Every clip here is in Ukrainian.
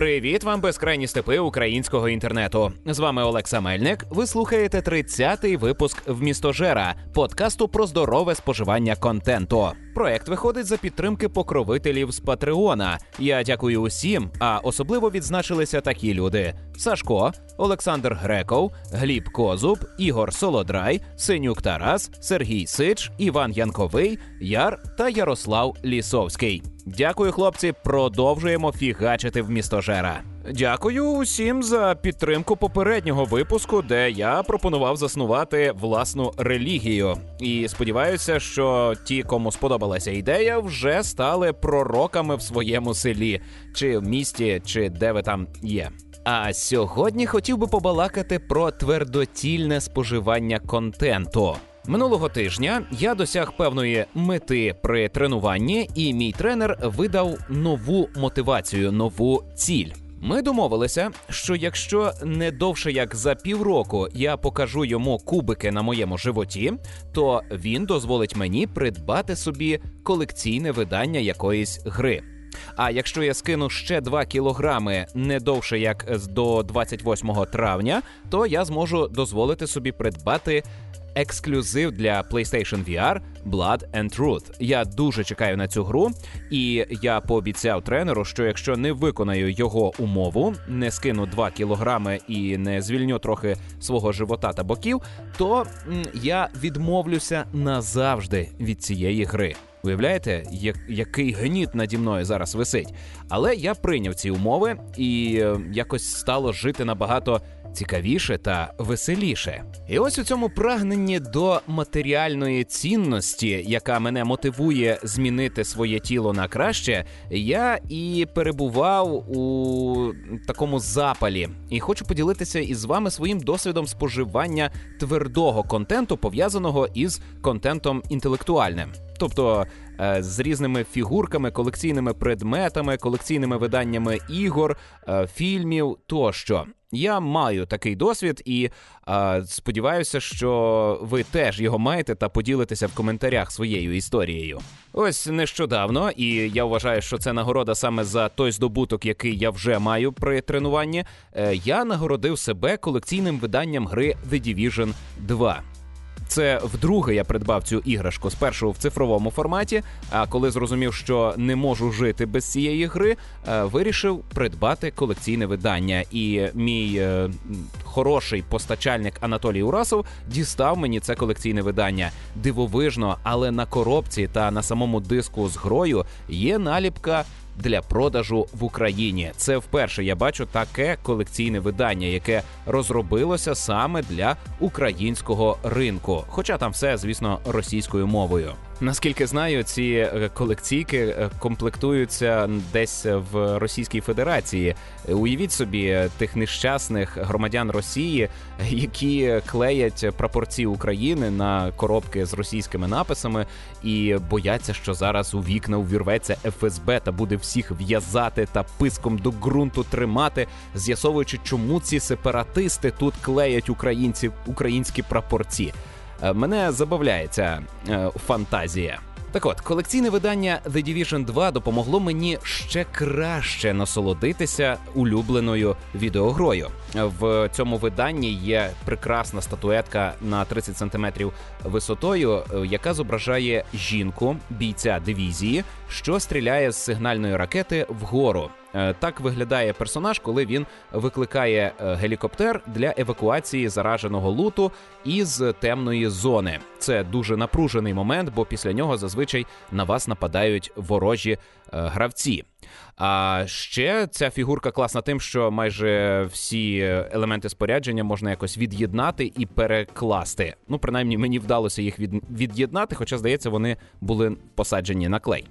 Привіт вам, безкрайні степи українського інтернету. З вами Олекса Мельник. Ви слухаєте 30-й випуск «Вмістожера» – подкасту про здорове споживання контенту. Проект виходить за підтримки покровителів з Патреона. Я дякую усім, а особливо відзначилися такі люди: Сашко, Олександр Греков, Гліб Козуб, Ігор Солодрай, Синюк Тарас, Сергій Сич, Іван Янковий, Яр та Ярослав Лісовський. Дякую, хлопці. Продовжуємо фігачити в містожера. Дякую усім за підтримку попереднього випуску, де я пропонував заснувати власну релігію. І сподіваюся, що ті, кому сподобалася ідея, вже стали пророками в своєму селі, чи в місті, чи де ви там є. А сьогодні хотів би побалакати про твердотільне споживання контенту. Минулого тижня я досяг певної мети при тренуванні, і мій тренер видав нову мотивацію, нову ціль. Ми домовилися, що якщо не довше як за півроку я покажу йому кубики на моєму животі, то він дозволить мені придбати собі колекційне видання якоїсь гри. А якщо я скину ще 2 кілограми не довше як до 28 травня, то я зможу дозволити собі придбати ексклюзив для PlayStation VR Blood and Truth. Я дуже чекаю на цю гру, і я пообіцяв тренеру, що якщо не виконаю його умову, не скину 2 кілограми і не звільню трохи свого живота та боків, то я відмовлюся назавжди від цієї гри. Уявляєте, як, який гніт наді мною зараз висить. Але я прийняв ці умови і е, якось стало жити набагато цікавіше та веселіше. І ось у цьому прагненні до матеріальної цінності, яка мене мотивує змінити своє тіло на краще, я і перебував у такому запалі. І хочу поділитися із вами своїм досвідом споживання твердого контенту, пов'язаного із контентом інтелектуальним. Тобто е, з різними фігурками, колекційними предметами, колекційними виданнями ігор, е, фільмів тощо. Я маю такий досвід і е, сподіваюся, що ви теж його маєте та поділитеся в коментарях своєю історією. Ось нещодавно, і я вважаю, що це нагорода саме за той здобуток, який я вже маю при тренуванні. Е, я нагородив себе колекційним виданням гри The Division 2. Це вдруге я придбав цю іграшку спершу в цифровому форматі. А коли зрозумів, що не можу жити без цієї гри, е, вирішив придбати колекційне видання. І мій е, хороший постачальник Анатолій Урасов дістав мені це колекційне видання. Дивовижно, але на коробці та на самому диску з грою є наліпка. Для продажу в Україні це вперше я бачу таке колекційне видання, яке розробилося саме для українського ринку. Хоча там все, звісно, російською мовою. Наскільки знаю, ці е, колекційки е, комплектуються десь в Російській Федерації. Уявіть собі тих нещасних громадян Росії, які клеять прапорці України на коробки з російськими написами і бояться, що зараз у вікна увірветься ФСБ та буде всіх в'язати та писком до ґрунту тримати, з'ясовуючи, чому ці сепаратисти тут клеять українців українські прапорці. Е, Мене забавляє ця е, фантазія. Так от, колекційне видання The Division 2 допомогло мені ще краще насолодитися улюбленою відеогрою. В цьому виданні є прекрасна статуетка на 30 см висотою, е, яка зображає жінку, бійця дивізії, що стріляє з сигнальної ракети вгору. Е, Так виглядає персонаж, коли він викликає е, гелікоптер для евакуації зараженого луту із темної зони. Це дуже напружений момент, бо після нього зазвичай на вас нападають ворожі гравці. А ще ця фігурка класна тим, що майже всі елементи спорядження можна якось від'єднати і перекласти. Ну, принаймні, мені вдалося їх від... від'єднати, хоча, здається, вони були посаджені на клей.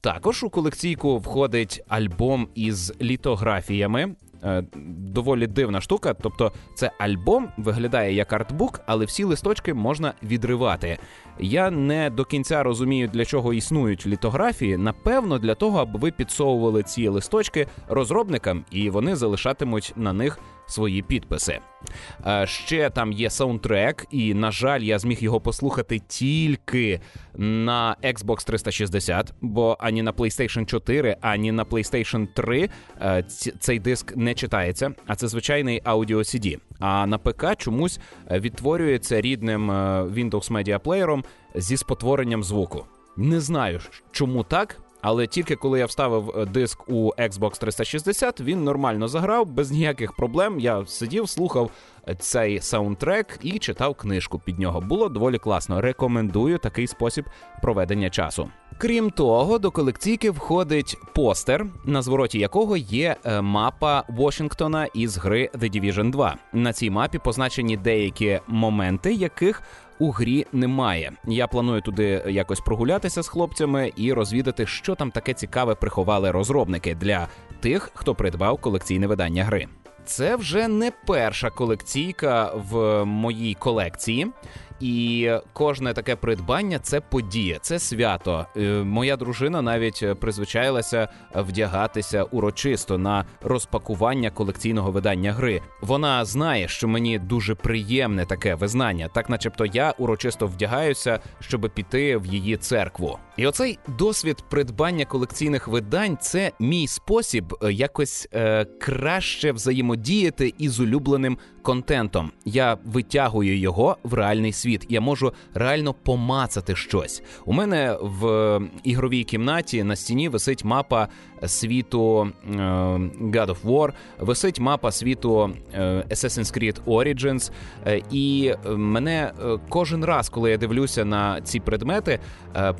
Також у колекційку входить альбом із літографіями. Е, Доволі дивна штука. Тобто, це альбом виглядає як артбук, але всі листочки можна відривати. Я не до кінця розумію, для чого існують літографії. Напевно, для того, аби ви підсовували ці листочки розробникам, і вони залишатимуть на них свої підписи. Е, ще там є саундтрек, і, на жаль, я зміг його послухати тільки на Xbox 360, бо ані на PlayStation 4, ані на PlayStation 3 е, цей диск не читається, а це звичайний аудіо CD. А на ПК чомусь відтворюється рідним Windows Media Player зі спотворенням звуку. Не знаю, чому так. Але тільки коли я вставив е, диск у Xbox 360, він нормально заграв без ніяких проблем. Я сидів, слухав е, цей саундтрек і читав книжку під нього. Було доволі класно. Рекомендую такий спосіб проведення часу. Крім того, до колекційки входить постер, на звороті якого є е, мапа Вашингтона із гри The Division 2. На цій мапі позначені деякі моменти, яких у грі немає. Я планую туди якось прогулятися з хлопцями і розвідати, що там таке цікаве приховали розробники для тих, хто придбав колекційне видання гри. Це вже не перша колекційка в моїй колекції. І кожне таке придбання це подія, це свято. Е, моя дружина навіть призвичаїлася вдягатися урочисто на розпакування колекційного видання гри. Вона знає, що мені дуже приємне таке визнання, так начебто я урочисто вдягаюся, щоб піти в її церкву. І оцей досвід придбання колекційних видань це мій спосіб е, якось е, краще взаємодіяти із улюбленим контентом. Я витягую його в реальний світ. Я можу реально помацати щось. У мене в ігровій кімнаті на стіні висить мапа світу е, God of War, висить мапа світу е, Assassin's Creed Origins, е, і мене кожен раз, коли я дивлюся на ці предмети,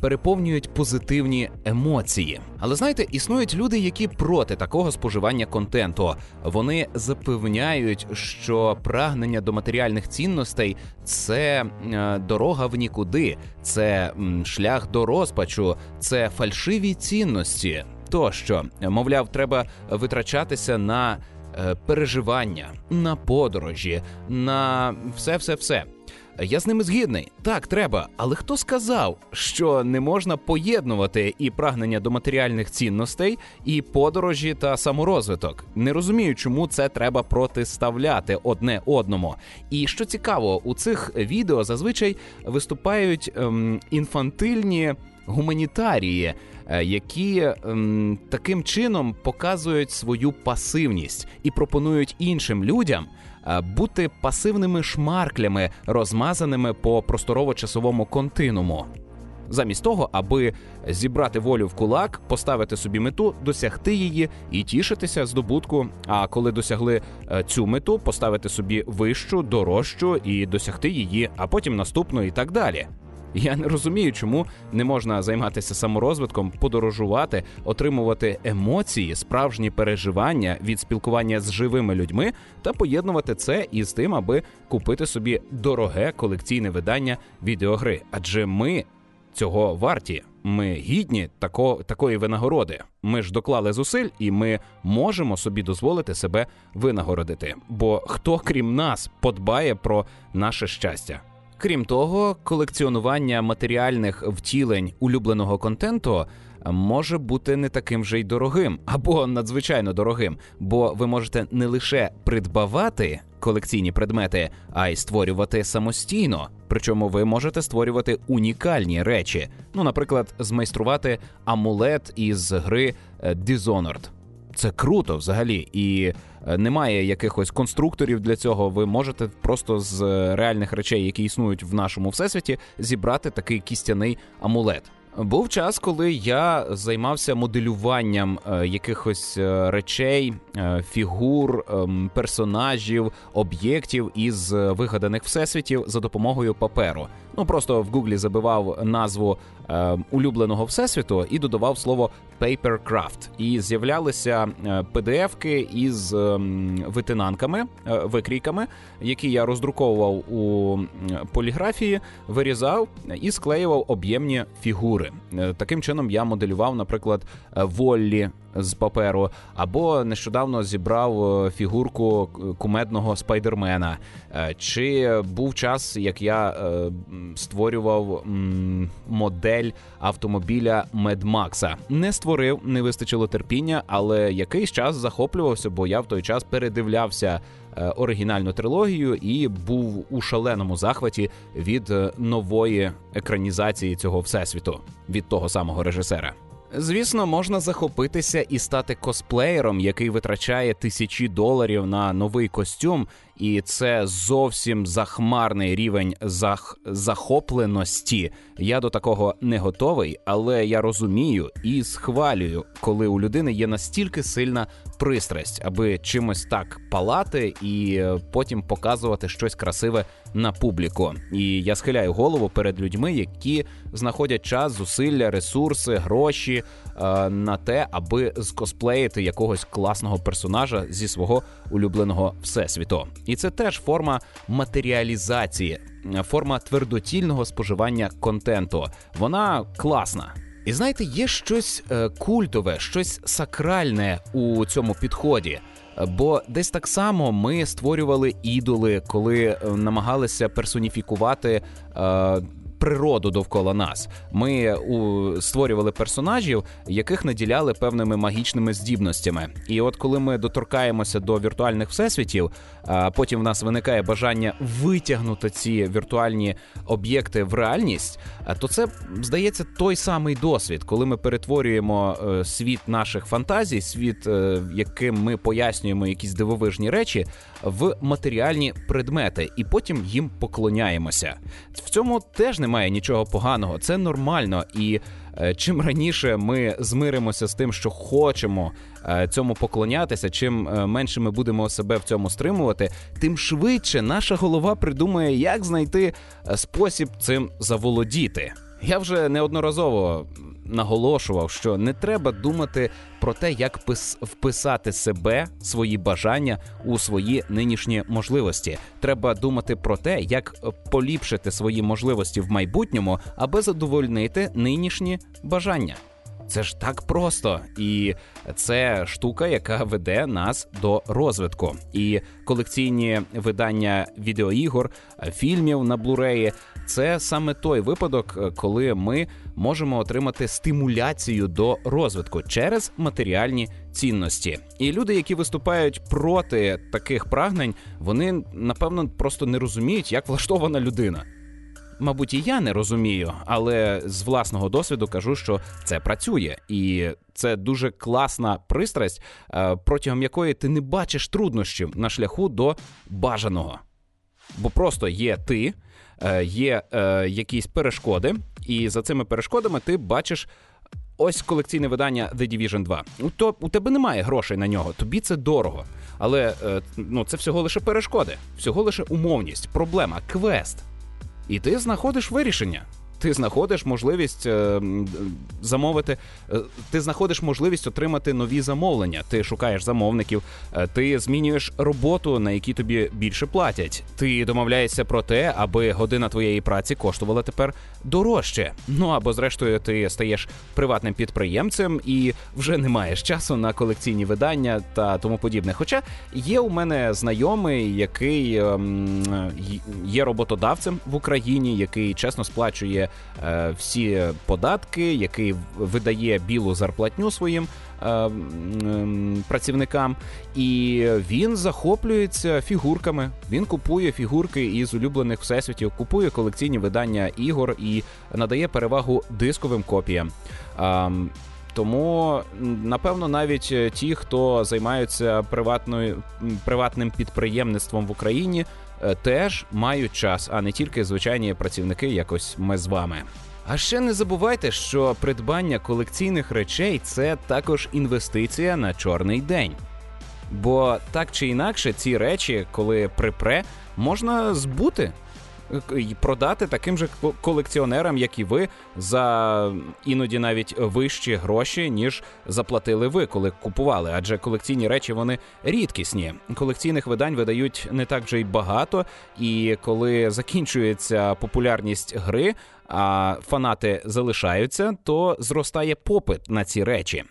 переповнюють позитивні емоції. Але знаєте, існують люди, які проти такого споживання контенту. Вони запевняють, що прагнення до матеріальних цінностей це дорога в нікуди, це шлях до розпачу, це фальшиві цінності тощо, мовляв, треба витрачатися на е, переживання, на подорожі, на все, все, все. Я з ними згідний. Так, треба. Але хто сказав, що не можна поєднувати і прагнення до матеріальних цінностей, і подорожі та саморозвиток? Не розумію, чому це треба протиставляти одне одному. І що цікаво, у цих відео зазвичай виступають ем, інфантильні гуманітарії, е, які ем, таким чином показують свою пасивність і пропонують іншим людям. Е, бути пасивними шмарклями, розмазаними по просторово-часовому континуму, замість того, аби зібрати волю в кулак, поставити собі мету, досягти її і тішитися здобутку. А коли досягли е, цю мету, поставити собі вищу, дорожчу і досягти її, а потім наступну і так далі. Я не розумію, чому не можна займатися саморозвитком, подорожувати, отримувати емоції, справжні переживання від спілкування з живими людьми та поєднувати це із тим, аби купити собі дороге колекційне видання відеогри. Адже ми цього варті. Ми гідні тако, такої винагороди. Ми ж доклали зусиль, і ми можемо собі дозволити себе винагородити. Бо хто крім нас подбає про наше щастя? Крім того, колекціонування матеріальних втілень улюбленого контенту може бути не таким же й дорогим або надзвичайно дорогим, бо ви можете не лише придбавати колекційні предмети, а й створювати самостійно. Причому ви можете створювати унікальні речі. Ну, наприклад, змайструвати амулет із гри е, Dishonored. Це круто взагалі, і е, немає якихось конструкторів для цього. Ви можете просто з реальних речей, які існують в нашому всесвіті, зібрати такий кістяний амулет. Був час, коли я займався моделюванням е, якихось е, речей, е, фігур, ем, персонажів, об'єктів із вигаданих всесвітів за допомогою паперу. Ну просто в Гуглі забивав назву улюбленого всесвіту і додавав слово Papercraft. І з'являлися PDF-ки із ем, витинанками, викрійками, які я роздруковував у поліграфії, вирізав і склеював об'ємні фігури. Е, таким чином я моделював, наприклад, е, Воллі з паперу, або нещодавно зібрав е, фігурку кумедного спайдермена. Е, чи був час, як я е, створював модель автомобіля Медмакса. Не створив, не вистачило терпіння, але якийсь час захоплювався, бо я в той час передивлявся. Оригінальну трилогію і був у шаленому захваті від нової екранізації цього всесвіту від того самого режисера. Звісно, можна захопитися і стати косплеєром, який витрачає тисячі доларів на новий костюм, і це зовсім захмарний рівень зах... захопленості. Я до такого не готовий, але я розумію і схвалюю, коли у людини є настільки сильна пристрасть, аби чимось так палати і е, потім показувати щось красиве на публіку. І я схиляю голову перед людьми, які знаходять час, зусилля, ресурси, гроші е, на те, аби скосплеїти якогось класного персонажа зі свого улюбленого всесвіту. І це теж форма матеріалізації, форма твердотільного споживання контенту. Вона класна. І знаєте, є щось е, культове, щось сакральне у цьому підході. Бо десь так само ми створювали ідоли, коли е, намагалися персоніфікувати е, природу довкола нас. Ми у створювали персонажів, яких наділяли певними магічними здібностями. І от коли ми доторкаємося до віртуальних всесвітів, а потім в нас виникає бажання витягнути ці віртуальні об'єкти в реальність, то це здається той самий досвід, коли ми перетворюємо е, світ наших фантазій, світ, е, яким ми пояснюємо якісь дивовижні речі, в матеріальні предмети, і потім їм поклоняємося. В цьому теж немає нічого поганого, це нормально. І е, чим раніше ми змиримося з тим, що хочемо е, цьому поклонятися, чим е, менше ми будемо себе в цьому стримувати, тим швидше наша голова придумає, як знайти спосіб цим заволодіти. Я вже неодноразово наголошував, що не треба думати про те, як вписати себе, свої бажання у свої нинішні можливості. Треба думати про те, як поліпшити свої можливості в майбутньому, аби задовольнити нинішні бажання. Це ж так просто, і це штука, яка веде нас до розвитку. І колекційні видання відеоігор, фільмів на блуреї це саме той випадок, коли ми можемо отримати стимуляцію до розвитку через матеріальні цінності. І люди, які виступають проти таких прагнень, вони напевно просто не розуміють, як влаштована людина. Мабуть, і я не розумію, але з власного досвіду кажу, що це працює, і це дуже класна пристрасть, е, протягом якої ти не бачиш труднощів на шляху до бажаного. Бо просто є ти, е, є е, якісь перешкоди, і за цими перешкодами ти бачиш. Ось колекційне видання The Division 2. То у тебе немає грошей на нього, тобі це дорого. Але ну це всього лише перешкоди, всього лише умовність, проблема, квест. І ти знаходиш вирішення ти знаходиш можливість е, замовити, е, ти знаходиш можливість отримати нові замовлення. Ти шукаєш замовників, е, ти змінюєш роботу, на якій тобі більше платять. Ти домовляєшся про те, аби година твоєї праці коштувала тепер дорожче. Ну або зрештою ти стаєш приватним підприємцем і вже не маєш часу на колекційні видання та тому подібне. Хоча є у мене знайомий, який ем, є роботодавцем в Україні, який чесно сплачує е, всі податки, який видає білу зарплатню своїм е, е, працівникам, і він захоплюється фігурками. Він купує фігурки із улюблених всесвітів, купує колекційні видання ігор і надає перевагу дисковим копіям. Е, тому напевно навіть ті, хто займаються приватною приватним підприємництвом в Україні, Е, теж мають час, а не тільки звичайні працівники, якось ми з вами. А ще не забувайте, що придбання колекційних речей це також інвестиція на чорний день. Бо так чи інакше, ці речі, коли припре, можна збути і продати таким же колекціонерам, як і ви, за іноді навіть вищі гроші, ніж заплатили ви, коли купували. Адже колекційні речі вони рідкісні. Колекційних видань видають не так вже й багато. І коли закінчується популярність гри, а фанати залишаються, то зростає попит на ці речі.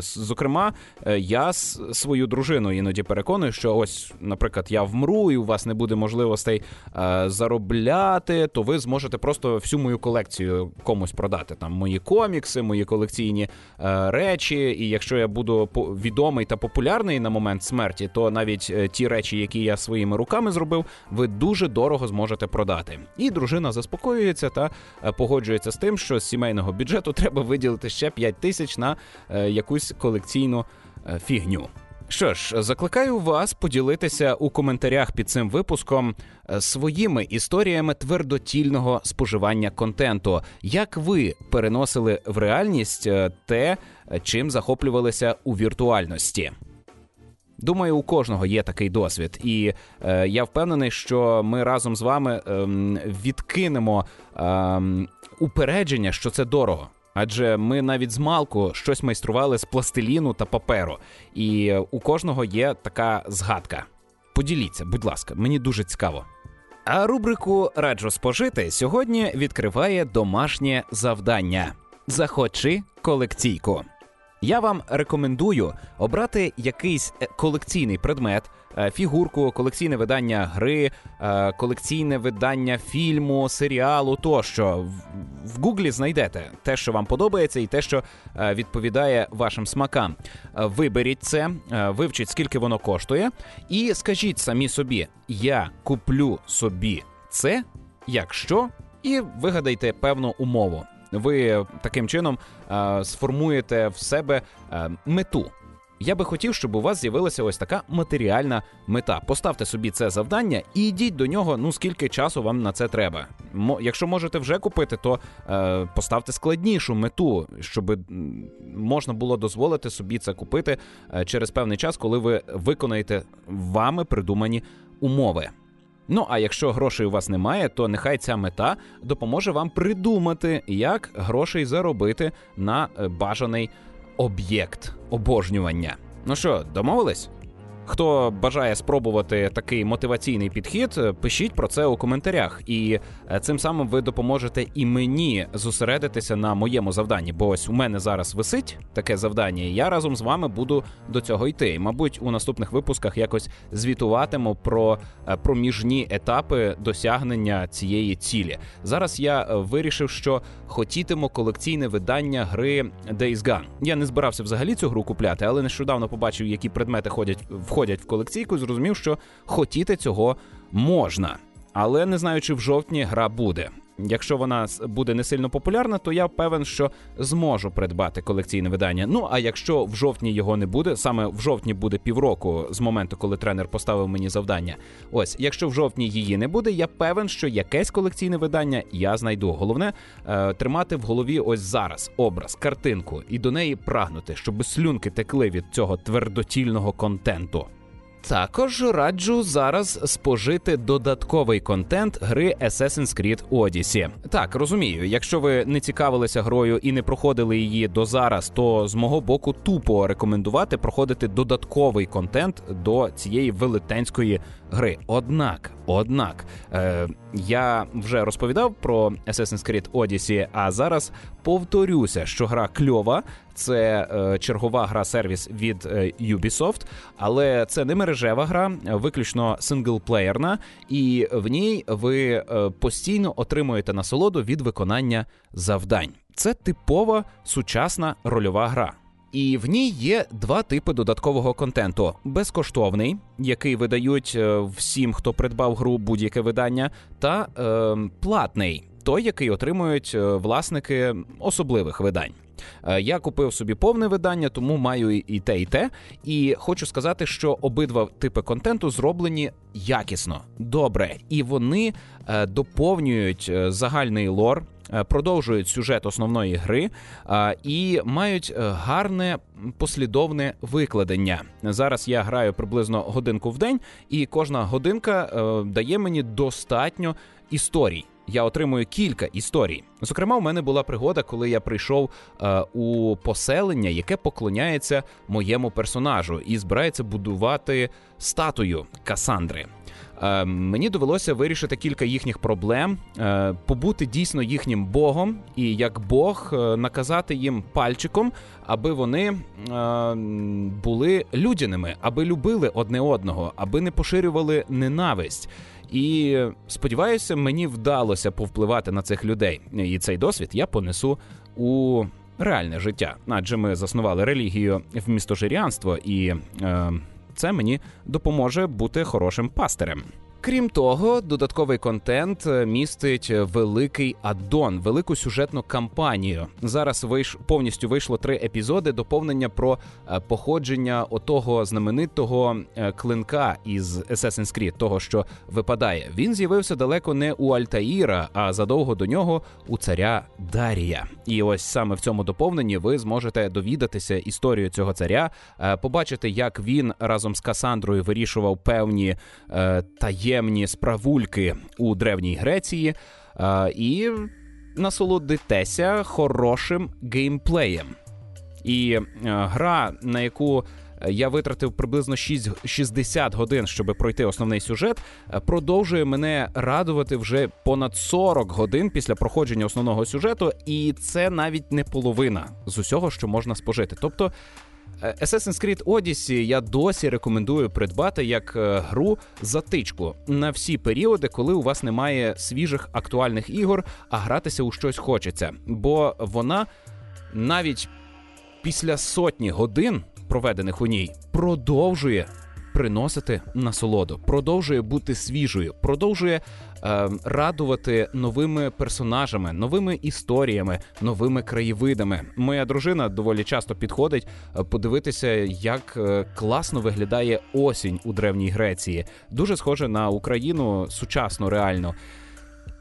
Зокрема, е, я свою дружину іноді переконую, що ось, наприклад, я вмру, і у вас не буде можливостей е, заробляти, то ви зможете просто всю мою колекцію комусь продати. Там мої комікси, мої колекційні е, речі. І якщо я буду відомий та популярний на момент смерті, то навіть ті речі, які я своїми руками зробив, ви дуже дорого зможете продати. І дружина заспокоюється та погоджується з тим, що з сімейного бюджету треба виділити ще 5 тисяч на якусь колекційну фігню. Що ж, закликаю вас поділитися у коментарях під цим випуском е, своїми історіями твердотільного споживання контенту, як ви переносили в реальність е, те, чим захоплювалися у віртуальності. Думаю, у кожного є такий досвід, і е, я впевнений, що ми разом з вами е, відкинемо е, упередження, що це дорого. Адже ми навіть з малку щось майстрували з пластиліну та паперу, і у кожного є така згадка. Поділіться, будь ласка, мені дуже цікаво. А рубрику Раджу спожити сьогодні відкриває домашнє завдання. Захочи колекційку. Я вам рекомендую обрати якийсь е, колекційний предмет, е, фігурку, колекційне видання гри, е, колекційне видання фільму, серіалу. Тощо в Гуглі знайдете те, що вам подобається, і те, що відповідає вашим смакам. Виберіть це, вивчіть, скільки воно коштує, і скажіть самі собі: я куплю собі це, якщо, і вигадайте певну умову ви таким чином е, сформуєте в себе е, мету. Я би хотів, щоб у вас з'явилася ось така матеріальна мета. Поставте собі це завдання і йдіть до нього. Ну скільки часу вам на це треба. Мо, якщо можете вже купити, то е, поставте складнішу мету, щоб можна було дозволити собі це купити е, через певний час, коли ви виконаєте вами придумані умови. Ну а якщо грошей у вас немає, то нехай ця мета допоможе вам придумати, як грошей заробити на е, бажаний об'єкт обожнювання. Ну що, домовились? Хто бажає спробувати такий мотиваційний підхід, е, пишіть про це у коментарях, і е, цим самим ви допоможете і мені зосередитися на моєму завданні. Бо ось у мене зараз висить таке завдання, і я разом з вами буду до цього йти. І, Мабуть, у наступних випусках якось звітуватиму про е, проміжні етапи досягнення цієї цілі. Зараз я вирішив, що хотітиму колекційне видання гри Days Gone. Я не збирався взагалі цю гру купляти, але нещодавно побачив, які предмети ходять в входять в колекційку, зрозумів, що хотіти цього можна. Але не знаю, чи в жовтні гра буде. Якщо вона буде не сильно популярна, то я певен, що зможу придбати колекційне видання. Ну а якщо в жовтні його не буде, саме в жовтні буде півроку з моменту, коли тренер поставив мені завдання. Ось, якщо в жовтні її не буде, я певен, що якесь колекційне видання я знайду. Головне е, тримати в голові ось зараз образ, картинку і до неї прагнути, щоб слюнки текли від цього твердотільного контенту. Також раджу зараз спожити додатковий контент гри Assassin's Creed Odyssey. Так розумію, якщо ви не цікавилися грою і не проходили її до зараз, то з мого боку тупо рекомендувати проходити додатковий контент до цієї велетенської гри. Однак, однак, е, я вже розповідав про Assassin's Creed Odyssey, а зараз повторюся, що гра кльова. Це е, чергова гра сервіс від е, Ubisoft, але це не мережева гра, виключно синглплеєрна, і в ній ви е, постійно отримуєте насолоду від виконання завдань. Це типова сучасна рольова гра. І в ній є два типи додаткового контенту: безкоштовний, який видають всім, хто придбав гру будь-яке видання, та е, платний той, який отримують власники особливих видань. Е, я купив собі повне видання, тому маю і те, і те. І хочу сказати, що обидва типи контенту зроблені якісно, добре, і вони доповнюють загальний лор Е, продовжують сюжет основної гри е, і мають е, гарне послідовне викладення. Зараз я граю приблизно годинку в день, і кожна годинка дає мені достатньо історій. Я отримую кілька історій. Зокрема, у мене була пригода, коли я прийшов е, у поселення, яке поклоняється моєму персонажу, і збирається будувати статую Касандри. Е, мені довелося вирішити кілька їхніх проблем, е, побути дійсно їхнім богом, і як Бог е, наказати їм пальчиком, аби вони були людяними, аби любили одне одного, аби не поширювали ненависть. І сподіваюся, мені вдалося повпливати на цих людей. І цей досвід я понесу у реальне життя, адже ми заснували релігію в містожирянство, і е, це мені допоможе бути хорошим пастирем. Крім того, додатковий контент е, містить великий аддон, велику сюжетну кампанію. Зараз вийш повністю вийшло три епізоди доповнення про е, походження отого знаменитого е, клинка із Assassin's Creed, того що випадає. Він з'явився далеко не у Альтаїра, а задовго до нього у царя Дарія. І ось саме в цьому доповненні ви зможете довідатися історію цього царя, побачити, як він разом з Касандрою вирішував певні таємні таємні справульки у древній Греції і насолодитеся хорошим геймплеєм. І гра, на яку я витратив приблизно 6, 60 годин, щоб пройти основний сюжет, продовжує мене радувати вже понад 40 годин після проходження основного сюжету, і це навіть не половина з усього, що можна спожити. Тобто Е, Assassin's Creed Odyssey я досі рекомендую придбати як е, гру затичку на всі періоди, коли у вас немає свіжих актуальних ігор, а гратися у щось хочеться. Бо вона навіть після сотні годин, проведених у ній, продовжує приносити насолоду, продовжує бути свіжою, продовжує е, радувати новими персонажами, новими історіями, новими краєвидами. Моя дружина доволі часто підходить е, подивитися, як е, класно виглядає осінь у древній Греції. Дуже схоже на Україну сучасно, реально.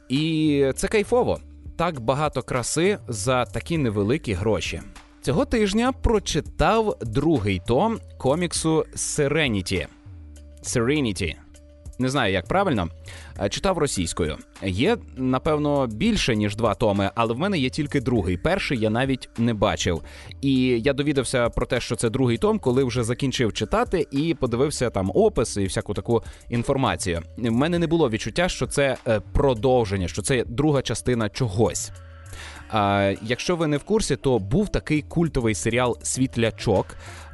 І це кайфово. Так багато краси за такі невеликі гроші. Цього тижня прочитав другий том коміксу Serenity. Serenity. Не знаю, як правильно. Е, читав російською. Є, напевно, більше ніж два томи, але в мене є тільки другий. Перший я навіть не бачив. І я довідався про те, що це другий том, коли вже закінчив читати і подивився там опис і всяку таку інформацію. В мене не було відчуття, що це е, продовження, що це друга частина чогось. А, Якщо ви не в курсі, то був такий культовий серіал Світлячок,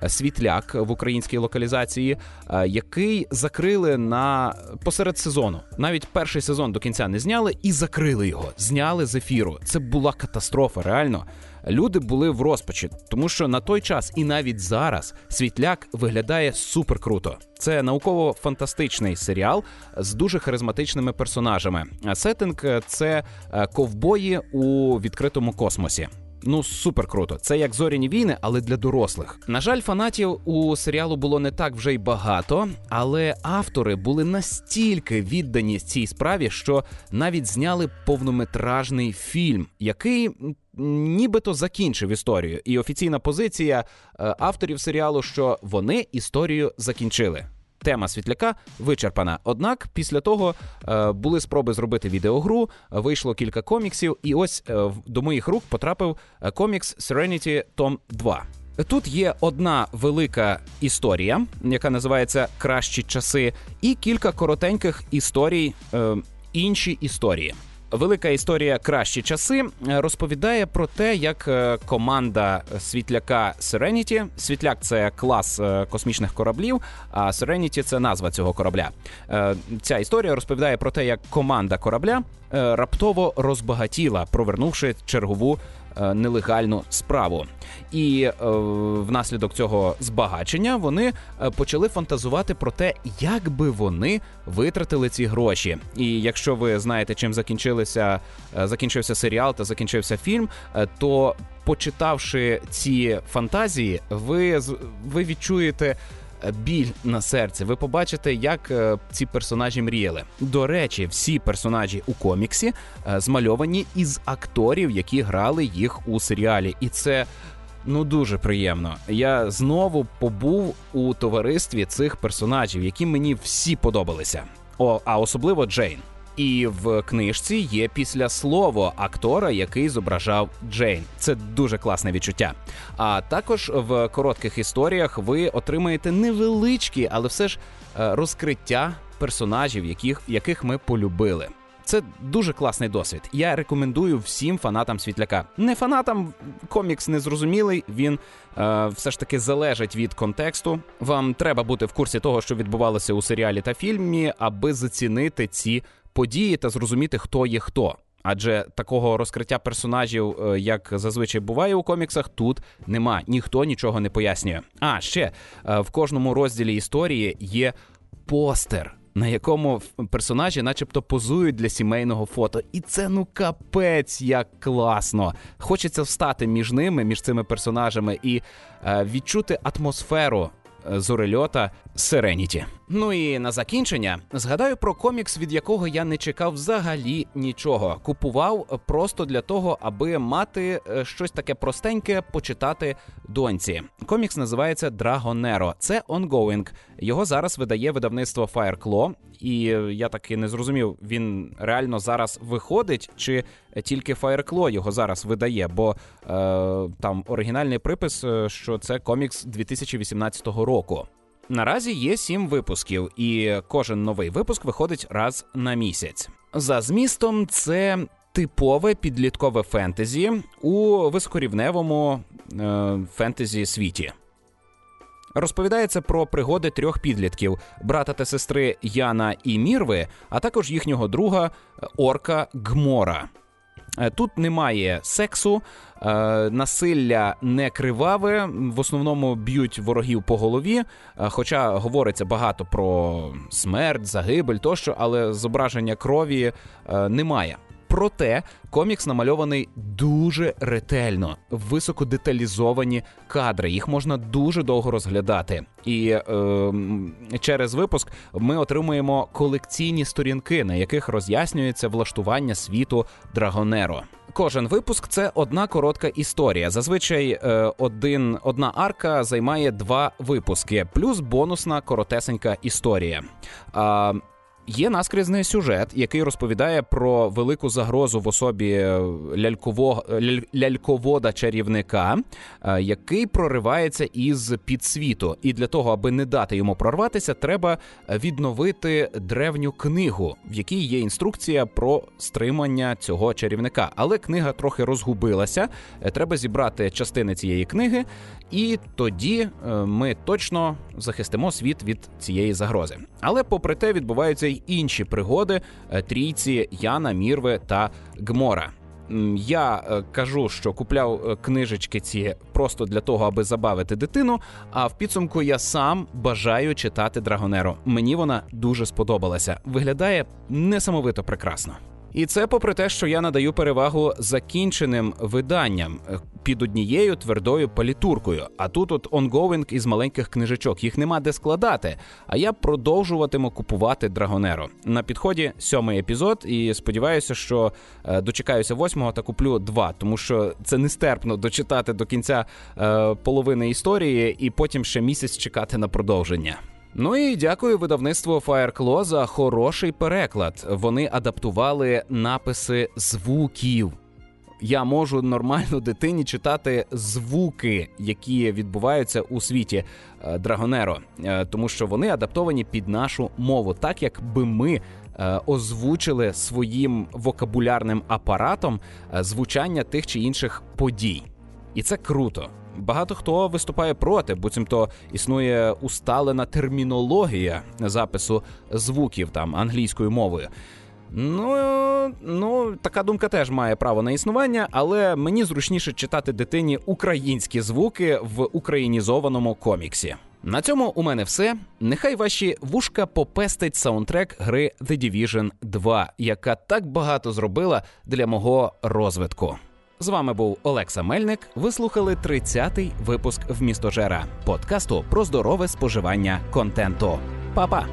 е, Світляк в українській локалізації, е, який закрили на посеред сезону. Навіть перший сезон до кінця не зняли і закрили його. Зняли з ефіру. Це була катастрофа, реально люди були в розпачі, тому що на той час і навіть зараз світляк виглядає супер круто. Це науково-фантастичний серіал з дуже харизматичними персонажами. Сеттинг – це е, ковбої у відкритому космосі. Ну, супер круто. Це як зоряні війни, але для дорослих. На жаль, фанатів у серіалу було не так вже й багато, але автори були настільки віддані цій справі, що навіть зняли повнометражний фільм, який нібито закінчив історію. І офіційна позиція е, авторів серіалу, що вони історію закінчили. Тема світляка вичерпана. Однак після того е, були спроби зробити відеогру, вийшло кілька коміксів, і ось е, до моїх рук потрапив е, комікс Serenity Tom 2. Тут є одна велика історія, яка називається Кращі часи, і кілька коротеньких історій, е, інші історії. Велика історія кращі часи розповідає про те, як е, команда світляка Serenity, Світляк це клас е, космічних кораблів, а Serenity – це назва цього корабля. Е, ця історія розповідає про те, як команда корабля раптово розбагатіла, провернувши чергову нелегальну справу. І е, внаслідок цього збагачення вони е, почали фантазувати про те, як би вони витратили ці гроші. І якщо ви знаєте, чим закінчилися, закінчився серіал та закінчився фільм, то почитавши ці фантазії, ви ви відчуєте біль на серці. Ви побачите, як е, ці персонажі мріяли. До речі, всі персонажі у коміксі е, змальовані із акторів, які грали їх у серіалі, і це. Ну дуже приємно. Я знову побув у товаристві цих персонажів, які мені всі подобалися. О, а особливо Джейн. І в книжці є після слово актора, який зображав Джейн. Це дуже класне відчуття. А також в коротких історіях ви отримаєте невеличкі, але все ж е, розкриття персонажів, яких, яких ми полюбили. Це дуже класний досвід. Я рекомендую всім фанатам світляка. Не фанатам комікс незрозумілий, він е, все ж таки залежить від контексту. Вам треба бути в курсі того, що відбувалося у серіалі та фільмі, аби зацінити ці події та зрозуміти, хто є хто. Адже такого розкриття персонажів, е, як зазвичай буває у коміксах, тут нема. Ніхто нічого не пояснює. А ще е, в кожному розділі історії є постер на якому персонажі, начебто, позують для сімейного фото. І це ну капець як класно. Хочеться встати між ними, між цими персонажами, і е, відчути атмосферу Е, зорельота Сереніті. Ну і на закінчення згадаю про комікс, від якого я не чекав взагалі нічого. Купував просто для того, аби мати е, щось таке простеньке почитати доньці. Комікс називається Драгонеро. Це ongoing. Його зараз видає видавництво Fireclaw. І я таки не зрозумів, він реально зараз виходить, чи тільки Fireclaw його зараз видає, бо е, там оригінальний припис, е, що це комікс 2018 року. Наразі є сім випусків, і кожен новий випуск виходить раз на місяць. За змістом, це типове підліткове фентезі у високорівневому е, фентезі світі. Розповідається про пригоди трьох підлітків: брата та сестри Яна і Мірви, а також їхнього друга Орка Гмора. Е, тут немає сексу, е, насилля не криваве, в основному б'ють ворогів по голові. Е, хоча говориться багато про смерть, загибель тощо, але зображення крові немає. Проте комікс намальований дуже ретельно, високодеталізовані кадри. Їх можна дуже довго розглядати. І е, через випуск ми отримуємо колекційні сторінки, на яких роз'яснюється влаштування світу Драгонеро. Кожен випуск це одна коротка історія. Зазвичай е, один одна арка займає два випуски, плюс бонусна коротесенька історія. Є наскрізний сюжет, який розповідає про велику загрозу в особі ляльково, ляльковода чарівника, е, який проривається із підсвіту. І для того, аби не дати йому прорватися, треба відновити древню книгу, в якій є інструкція про стримання цього чарівника. Але книга трохи розгубилася. Е, треба зібрати частини цієї книги, і тоді е, ми точно захистимо світ від цієї загрози. Але, попри те, відбуваються й інші пригоди е, трійці Яна, Мірви та Гмора. Я е, кажу, що купляв книжечки ці просто для того, аби забавити дитину. А в підсумку я сам бажаю читати Драгонеро. Мені вона дуже сподобалася. Виглядає несамовито прекрасно. І це попри те, що я надаю перевагу закінченим виданням е, під однією твердою палітуркою. А тут от онгоуінг із маленьких книжечок. Їх нема де складати. А я продовжуватиму купувати Драгонеро. На підході сьомий епізод, і сподіваюся, що е, дочекаюся восьмого та куплю два, тому що це нестерпно дочитати до кінця е, половини історії, і потім ще місяць чекати на продовження. Ну і дякую видавництву Fireclaw за хороший переклад. Вони адаптували написи звуків. Я можу нормально дитині читати звуки, які відбуваються у світі е, Драгонеро, е, тому що вони адаптовані під нашу мову, так як би ми е, озвучили своїм вокабулярним апаратом звучання тих чи інших подій. І це круто. Багато хто виступає проти, буцімто існує усталена термінологія запису звуків там англійською мовою. Ну, ну, така думка теж має право на існування, але мені зручніше читати дитині українські звуки в українізованому коміксі. На цьому у мене все. Нехай ваші вушка попестить саундтрек гри The Division 2, яка так багато зробила для мого розвитку. З вами був Олекса Мельник. Ви слухали 30-й випуск в містожера подкасту про здорове споживання контенту. Па-па!